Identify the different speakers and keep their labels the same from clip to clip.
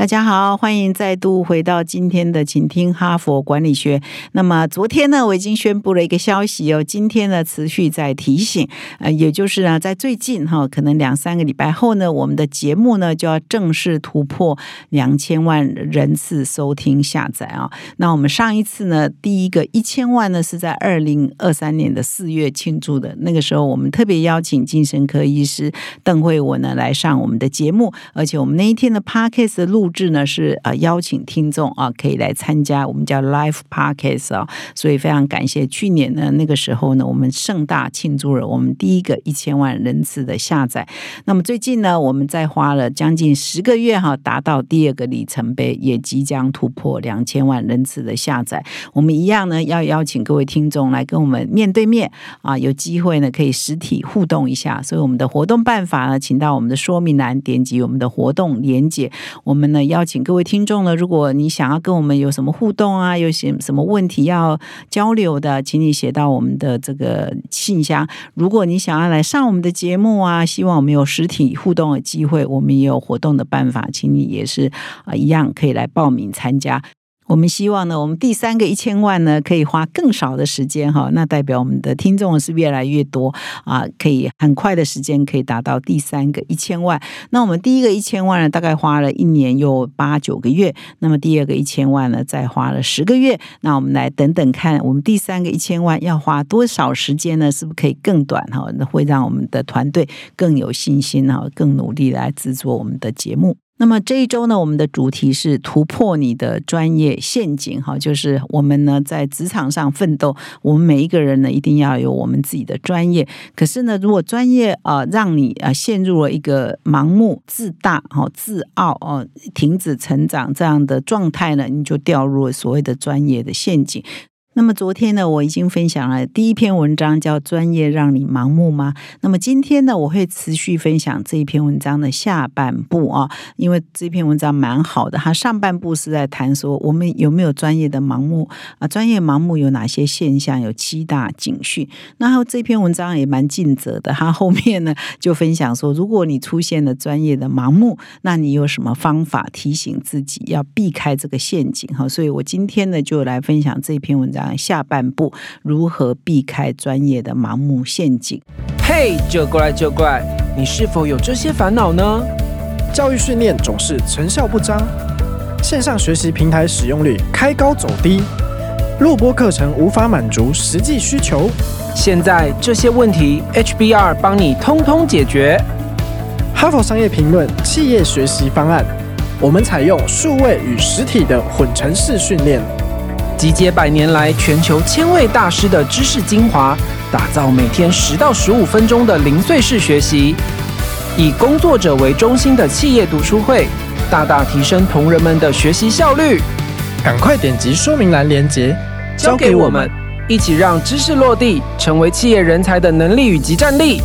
Speaker 1: 大家好，欢迎再度回到今天的，请听哈佛管理学。那么昨天呢，我已经宣布了一个消息哦，今天呢持续在提醒，呃，也就是呢，在最近哈，可能两三个礼拜后呢，我们的节目呢就要正式突破两千万人次收听下载啊。那我们上一次呢，第一个一千万呢是在二零二三年的四月庆祝的，那个时候我们特别邀请精神科医师邓慧文呢来上我们的节目，而且我们那一天的 Podcast 的录。制呢是呃邀请听众啊可以来参加我们叫 Live Podcast 啊，所以非常感谢去年呢那个时候呢我们盛大庆祝了我们第一个一千万人次的下载。那么最近呢我们在花了将近十个月哈达到第二个里程碑，也即将突破两千万人次的下载。我们一样呢要邀请各位听众来跟我们面对面啊有机会呢可以实体互动一下。所以我们的活动办法呢，请到我们的说明栏点击我们的活动连接，我们呢。邀请各位听众呢，如果你想要跟我们有什么互动啊，有些什么问题要交流的，请你写到我们的这个信箱。如果你想要来上我们的节目啊，希望我们有实体互动的机会，我们也有活动的办法，请你也是啊一样可以来报名参加。我们希望呢，我们第三个一千万呢，可以花更少的时间哈，那代表我们的听众是越来越多啊，可以很快的时间可以达到第三个一千万。那我们第一个一千万呢，大概花了一年又八九个月，那么第二个一千万呢，再花了十个月。那我们来等等看，我们第三个一千万要花多少时间呢？是不是可以更短哈？那会让我们的团队更有信心哈，更努力来制作我们的节目。那么这一周呢，我们的主题是突破你的专业陷阱，哈，就是我们呢在职场上奋斗，我们每一个人呢一定要有我们自己的专业。可是呢，如果专业啊让你啊陷入了一个盲目自大、哈自傲、哦停止成长这样的状态呢，你就掉入了所谓的专业的陷阱。那么昨天呢，我已经分享了第一篇文章，叫“专业让你盲目吗？”那么今天呢，我会持续分享这一篇文章的下半部啊，因为这篇文章蛮好的。它上半部是在谈说我们有没有专业的盲目啊？专业盲目有哪些现象？有七大警讯。然后这篇文章也蛮尽责的，它后面呢就分享说，如果你出现了专业的盲目，那你有什么方法提醒自己要避开这个陷阱？哈，所以我今天呢就来分享这篇文章。下半部如何避开专业的盲目陷阱？
Speaker 2: 嘿，就过来就过来！你是否有这些烦恼呢？
Speaker 3: 教育训练总是成效不彰，线上学习平台使用率开高走低，录播课程无法满足实际需求。
Speaker 2: 现在这些问题，HBR 帮你通通解决。
Speaker 3: 哈佛商业评论企业学习方案，我们采用数位与实体的混成式训练。
Speaker 2: 集结百年来全球千位大师的知识精华，打造每天十到十五分钟的零碎式学习，以工作者为中心的企业读书会，大大提升同仁们的学习效率。
Speaker 3: 赶快点击说明栏链接，
Speaker 2: 交给我们，一起让知识落地，成为企业人才的能力与及战力。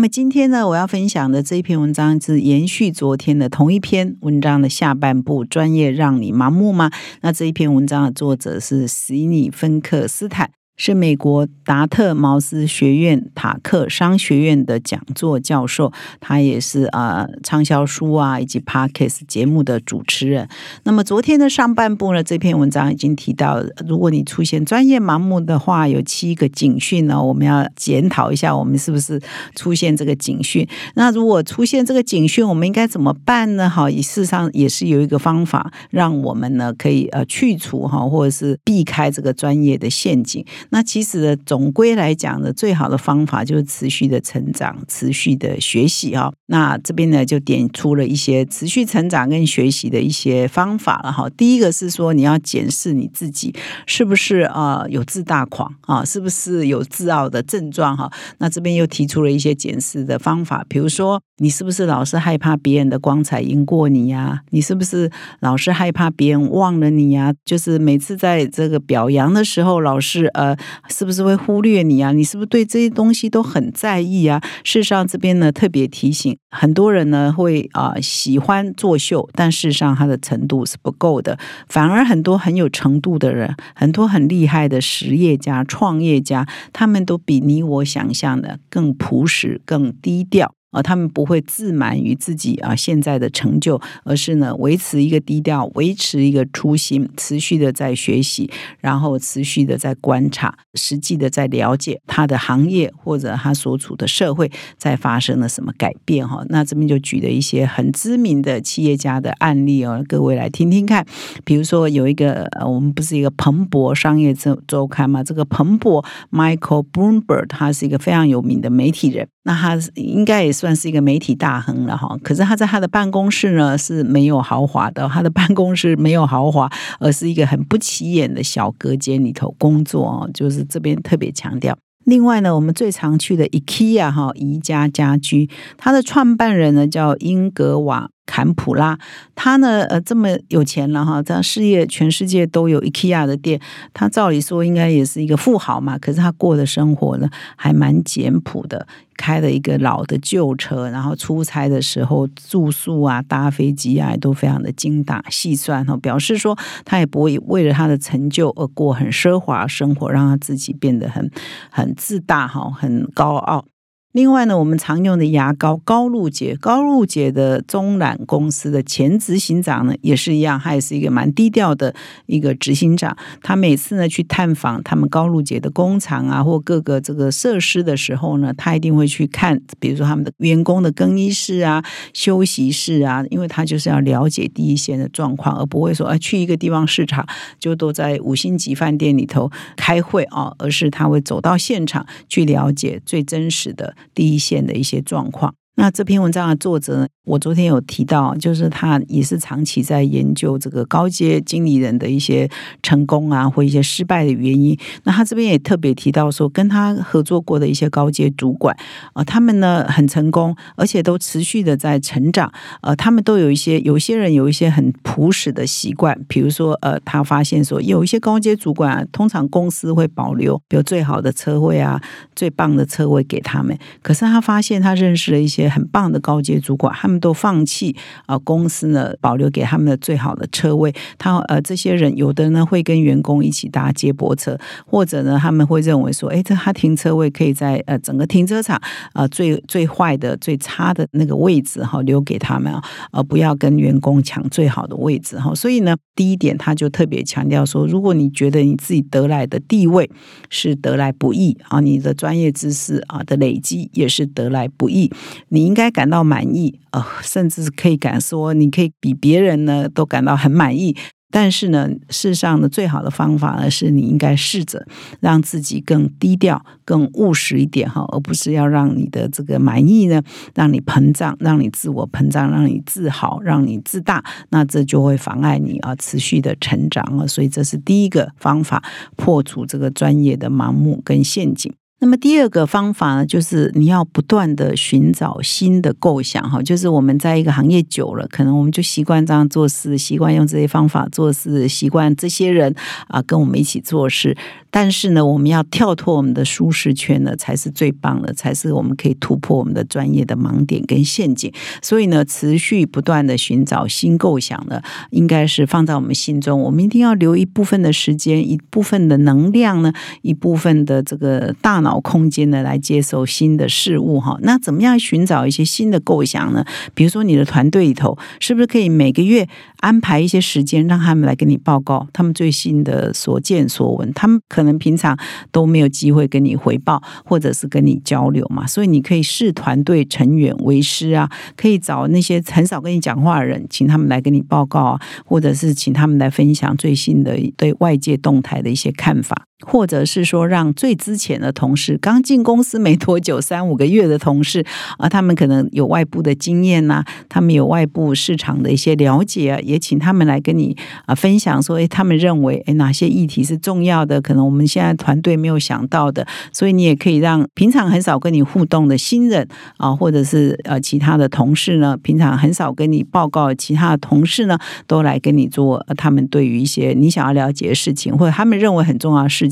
Speaker 1: 那么今天呢，我要分享的这一篇文章是延续昨天的同一篇文章的下半部。专业让你麻木吗？那这一篇文章的作者是史尼芬克斯坦。是美国达特茅斯学院塔克商学院的讲座教授，他也是啊畅销书啊以及 podcast 节目的主持人。那么昨天的上半部呢，这篇文章已经提到，如果你出现专业盲目的话，有七个警讯呢，我们要检讨一下，我们是不是出现这个警讯？那如果出现这个警讯，我们应该怎么办呢？哈，事实上也是有一个方法，让我们呢可以呃去除哈，或者是避开这个专业的陷阱。那其实呢，总归来讲呢，最好的方法就是持续的成长、持续的学习哈。那这边呢，就点出了一些持续成长跟学习的一些方法了哈。第一个是说，你要检视你自己是不是啊有自大狂啊，是不是有自傲的症状哈。那这边又提出了一些检视的方法，比如说，你是不是老是害怕别人的光彩赢过你呀？你是不是老是害怕别人忘了你呀？就是每次在这个表扬的时候，老是呃。是不是会忽略你啊？你是不是对这些东西都很在意啊？事实上，这边呢特别提醒很多人呢会啊喜欢作秀，但事实上他的程度是不够的。反而很多很有程度的人，很多很厉害的实业家、创业家，他们都比你我想象的更朴实、更低调。啊，他们不会自满于自己啊现在的成就，而是呢维持一个低调，维持一个初心，持续的在学习，然后持续的在观察，实际的在了解他的行业或者他所处的社会在发生了什么改变哈。那这边就举了一些很知名的企业家的案例哦，各位来听听看。比如说有一个呃我们不是一个彭博商业周周刊嘛，这个彭博 Michael Bloomberg 他是一个非常有名的媒体人。那他应该也是算是一个媒体大亨了哈，可是他在他的办公室呢是没有豪华的，他的办公室没有豪华，而是一个很不起眼的小隔间里头工作哦，就是这边特别强调。另外呢，我们最常去的 IKEA 哈宜家家居，它的创办人呢叫英格瓦。坎普拉，他呢，呃，这么有钱了哈，这事业全世界都有 IKEA 的店，他照理说应该也是一个富豪嘛，可是他过的生活呢，还蛮简朴的，开了一个老的旧车，然后出差的时候住宿啊、搭飞机啊，都非常的精打细算哈，表示说他也不会为了他的成就而过很奢华生活，让他自己变得很很自大哈，很高傲。另外呢，我们常用的牙膏高露洁，高露洁的中染公司的前执行长呢，也是一样，他也是一个蛮低调的一个执行长。他每次呢去探访他们高露洁的工厂啊，或各个这个设施的时候呢，他一定会去看，比如说他们的员工的更衣室啊、休息室啊，因为他就是要了解第一线的状况，而不会说啊去一个地方视察就都在五星级饭店里头开会啊，而是他会走到现场去了解最真实的。第一线的一些状况。那这篇文章的作者，我昨天有提到，就是他也是长期在研究这个高阶经理人的一些成功啊，或一些失败的原因。那他这边也特别提到说，跟他合作过的一些高阶主管啊，他们呢很成功，而且都持续的在成长。呃，他们都有一些，有些人有一些很朴实的习惯，比如说，呃，他发现说，有一些高阶主管，通常公司会保留比如最好的车位啊，最棒的车位给他们。可是他发现，他认识了一些。很棒的高阶主管，他们都放弃啊，公司呢保留给他们的最好的车位。他呃，这些人有的呢会跟员工一起搭接驳车，或者呢他们会认为说，哎，这他停车位可以在呃整个停车场啊最最坏的、最差的那个位置哈留给他们啊，而不要跟员工抢最好的位置哈。所以呢，第一点他就特别强调说，如果你觉得你自己得来的地位是得来不易啊，你的专业知识啊的累积也是得来不易。你应该感到满意，呃，甚至可以敢说，你可以比别人呢都感到很满意。但是呢，事实上呢，最好的方法呢，是你应该试着让自己更低调、更务实一点哈，而不是要让你的这个满意呢，让你膨胀，让你自我膨胀，让你自豪，让你自大，那这就会妨碍你啊持续的成长啊。所以这是第一个方法，破除这个专业的盲目跟陷阱。那么第二个方法呢，就是你要不断的寻找新的构想哈，就是我们在一个行业久了，可能我们就习惯这样做事，习惯用这些方法做事，习惯这些人啊跟我们一起做事。但是呢，我们要跳脱我们的舒适圈呢，才是最棒的，才是我们可以突破我们的专业的盲点跟陷阱。所以呢，持续不断的寻找新构想呢，应该是放在我们心中。我们一定要留一部分的时间，一部分的能量呢，一部分的这个大脑空间呢，来接受新的事物哈。那怎么样寻找一些新的构想呢？比如说，你的团队里头是不是可以每个月安排一些时间，让他们来跟你报告他们最新的所见所闻？他们可可能平常都没有机会跟你回报，或者是跟你交流嘛，所以你可以视团队成员为师啊，可以找那些很少跟你讲话的人，请他们来跟你报告啊，或者是请他们来分享最新的对外界动态的一些看法。或者是说，让最之前的同事，刚进公司没多久，三五个月的同事啊，他们可能有外部的经验呐，他们有外部市场的一些了解啊，也请他们来跟你啊分享，说，哎，他们认为，哎，哪些议题是重要的，可能我们现在团队没有想到的，所以你也可以让平常很少跟你互动的新人啊，或者是呃其他的同事呢，平常很少跟你报告，其他的同事呢，都来跟你做他们对于一些你想要了解的事情，或者他们认为很重要的事。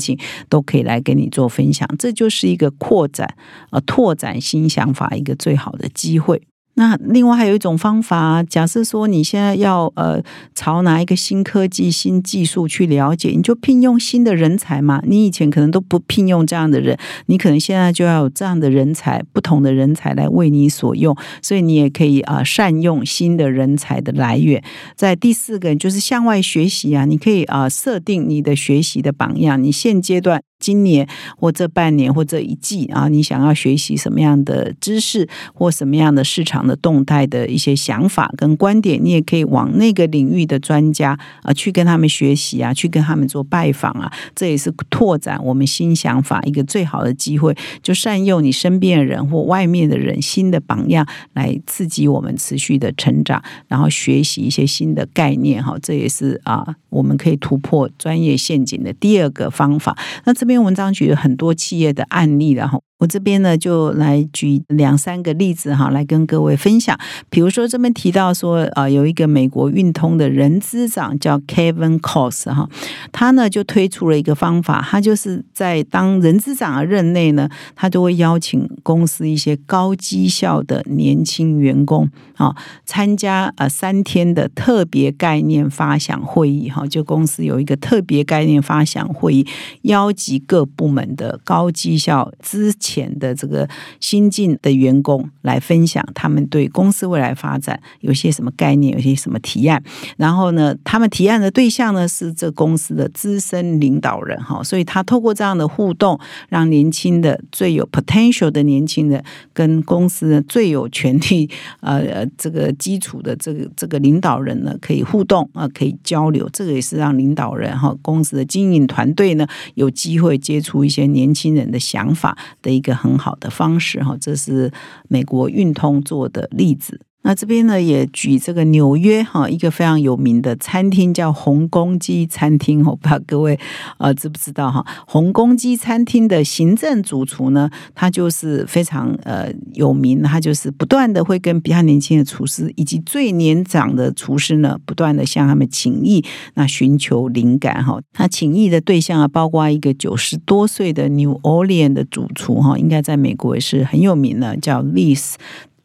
Speaker 1: 都可以来跟你做分享。这就是一个扩展、呃拓展新想法一个最好的机会。那另外还有一种方法，假设说你现在要呃朝哪一个新科技、新技术去了解，你就聘用新的人才嘛。你以前可能都不聘用这样的人，你可能现在就要有这样的人才，不同的人才来为你所用。所以你也可以啊善用新的人才的来源。在第四个就是向外学习啊，你可以啊设定你的学习的榜样。你现阶段。今年或这半年或这一季啊，你想要学习什么样的知识或什么样的市场的动态的一些想法跟观点，你也可以往那个领域的专家啊去跟他们学习啊，去跟他们做拜访啊，这也是拓展我们新想法一个最好的机会。就善用你身边的人或外面的人新的榜样来刺激我们持续的成长，然后学习一些新的概念哈，这也是啊我们可以突破专业陷阱的第二个方法。那这。这篇文章举了很多企业的案例，然后。我这边呢，就来举两三个例子哈，来跟各位分享。比如说这边提到说，呃，有一个美国运通的人资长叫 Kevin Cos 哈，他呢就推出了一个方法，他就是在当人资长的任内呢，他就会邀请公司一些高绩效的年轻员工啊，参加呃三天的特别概念发想会议哈，就公司有一个特别概念发想会议，邀集各部门的高绩效资。前的这个新进的员工来分享他们对公司未来发展有些什么概念，有些什么提案。然后呢，他们提案的对象呢是这公司的资深领导人哈，所以他透过这样的互动，让年轻的最有 potential 的年轻人跟公司最有权力呃这个基础的这个这个领导人呢可以互动啊，可以交流。这个也是让领导人哈公司的经营团队呢有机会接触一些年轻人的想法的。一个很好的方式哈，这是美国运通做的例子。那这边呢，也举这个纽约哈一个非常有名的餐厅叫红公鸡餐厅，我不知道各位呃知不知道哈？红公鸡餐厅的行政主厨呢，他就是非常呃有名，他就是不断的会跟比较年轻的厨师以及最年长的厨师呢，不断的向他们请益，那寻求灵感哈。他请益的对象啊，包括一个九十多岁的 New Orleans 的主厨哈，应该在美国也是很有名的，叫 Liz。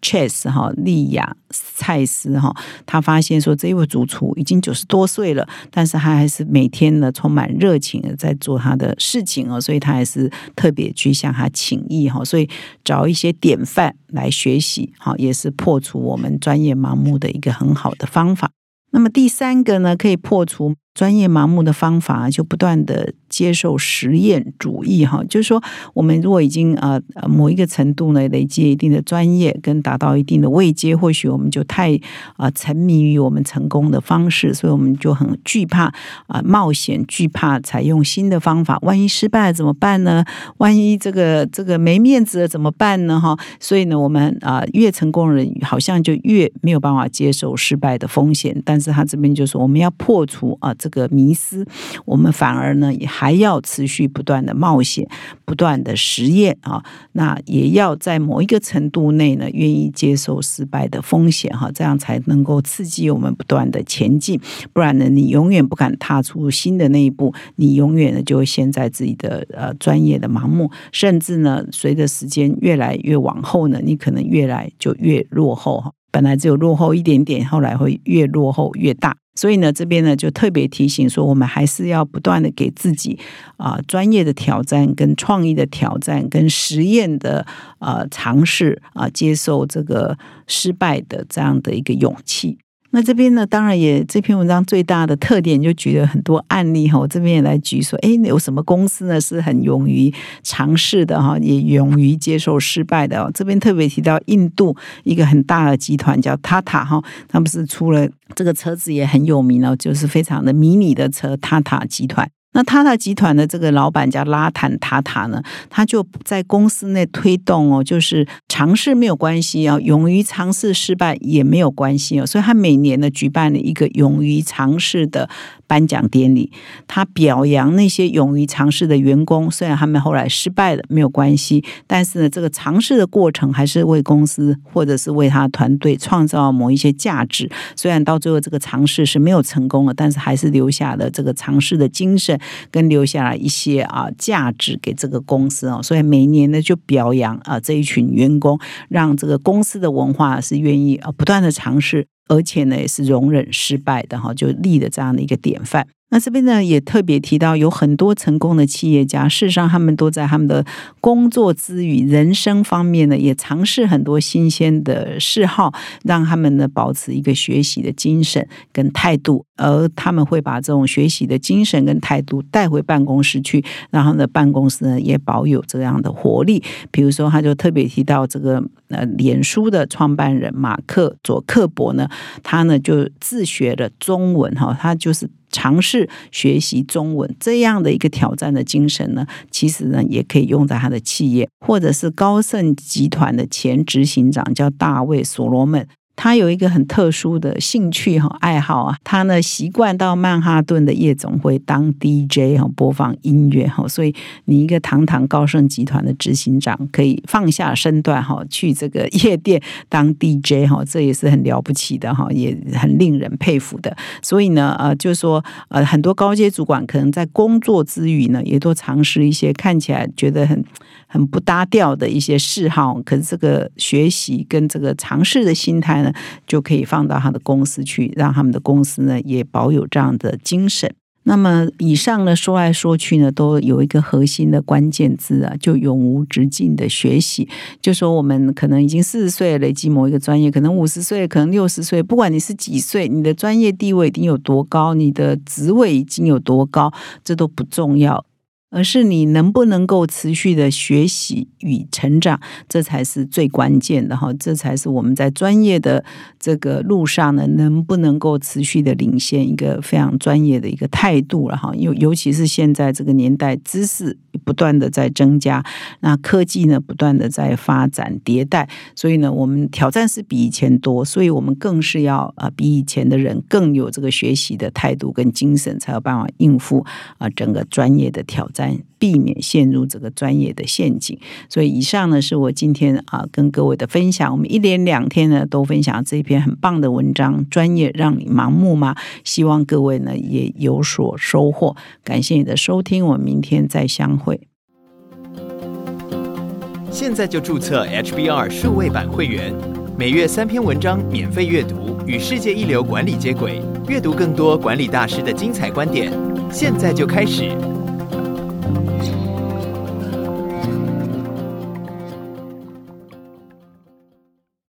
Speaker 1: Chess 哈，利亚蔡斯哈，他发现说这位主厨已经九十多岁了，但是他还是每天呢充满热情的在做他的事情哦，所以他还是特别去向他请益哈，所以找一些典范来学习哈，也是破除我们专业盲目的一个很好的方法。那么第三个呢，可以破除。专业盲目的方法，就不断的接受实验主义哈，就是说，我们如果已经呃某一个程度呢，累积一定的专业跟达到一定的位阶，或许我们就太啊沉迷于我们成功的方式，所以我们就很惧怕啊冒险，惧怕采用新的方法，万一失败了怎么办呢？万一这个这个没面子了怎么办呢？哈，所以呢，我们啊越成功人好像就越没有办法接受失败的风险，但是他这边就说我们要破除啊。这个迷思，我们反而呢也还还要持续不断的冒险，不断的实验啊，那也要在某一个程度内呢，愿意接受失败的风险哈，这样才能够刺激我们不断的前进。不然呢，你永远不敢踏出新的那一步，你永远呢就会陷在自己的呃专业的盲目，甚至呢，随着时间越来越往后呢，你可能越来就越落后哈。本来只有落后一点点，后来会越落后越大。所以呢，这边呢就特别提醒说，我们还是要不断的给自己啊专业的挑战、跟创意的挑战、跟实验的啊尝试啊，接受这个失败的这样的一个勇气。那这边呢，当然也这篇文章最大的特点就举了很多案例哈。我这边也来举说，哎，有什么公司呢是很勇于尝试的哈，也勇于接受失败的。这边特别提到印度一个很大的集团叫塔塔哈，他们是出了这个车子也很有名哦，就是非常的迷你的车塔塔集团。那塔塔集团的这个老板叫拉坦塔塔呢，他就在公司内推动哦，就是尝试没有关系啊，勇于尝试失败也没有关系哦，所以他每年呢举办了一个勇于尝试的颁奖典礼，他表扬那些勇于尝试的员工，虽然他们后来失败了，没有关系，但是呢，这个尝试的过程还是为公司或者是为他团队创造某一些价值。虽然到最后这个尝试是没有成功的，但是还是留下了这个尝试的精神，跟留下了一些啊价值给这个公司哦。所以每年呢就表扬啊这一群员工，让这个公司的文化是愿意啊不断的尝试。而且呢，也是容忍失败的哈，就立的这样的一个典范。那这边呢，也特别提到，有很多成功的企业家，事实上他们都在他们的工作之余、人生方面呢，也尝试很多新鲜的嗜好，让他们呢保持一个学习的精神跟态度。而他们会把这种学习的精神跟态度带回办公室去，然后呢，办公室呢也保有这样的活力。比如说，他就特别提到这个呃，脸书的创办人马克佐克伯呢，他呢就自学了中文哈，他就是尝试学习中文这样的一个挑战的精神呢，其实呢也可以用在他的企业，或者是高盛集团的前执行长叫大卫所罗门。他有一个很特殊的兴趣和爱好啊，他呢习惯到曼哈顿的夜总会当 DJ 哈播放音乐哈，所以你一个堂堂高盛集团的执行长可以放下身段哈去这个夜店当 DJ 哈，这也是很了不起的哈，也很令人佩服的。所以呢呃，就是说呃很多高阶主管可能在工作之余呢，也都尝试一些看起来觉得很。很不搭调的一些嗜好，可是这个学习跟这个尝试的心态就可以放到他的公司去，让他们的公司呢也保有这样的精神。那么以上呢说来说去呢，都有一个核心的关键字啊，就永无止境的学习。就说我们可能已经四十岁累积某一个专业，可能五十岁，可能六十岁，不管你是几岁，你的专业地位已经有多高，你的职位已经有多高，这都不重要。而是你能不能够持续的学习与成长，这才是最关键的哈，这才是我们在专业的这个路上呢，能不能够持续的领先一个非常专业的一个态度了哈。尤尤其是现在这个年代，知识不断的在增加，那科技呢不断的在发展迭代，所以呢，我们挑战是比以前多，所以我们更是要啊比以前的人更有这个学习的态度跟精神，才有办法应付啊整个专业的挑战。避免陷入这个专业的陷阱。所以，以上呢是我今天啊跟各位的分享。我们一连两天呢都分享这篇很棒的文章，专业让你盲目吗？希望各位呢也有所收获。感谢你的收听，我们明天再相会。
Speaker 4: 现在就注册 HBR 数位版会员，每月三篇文章免费阅读，与世界一流管理接轨，阅读更多管理大师的精彩观点。现在就开始。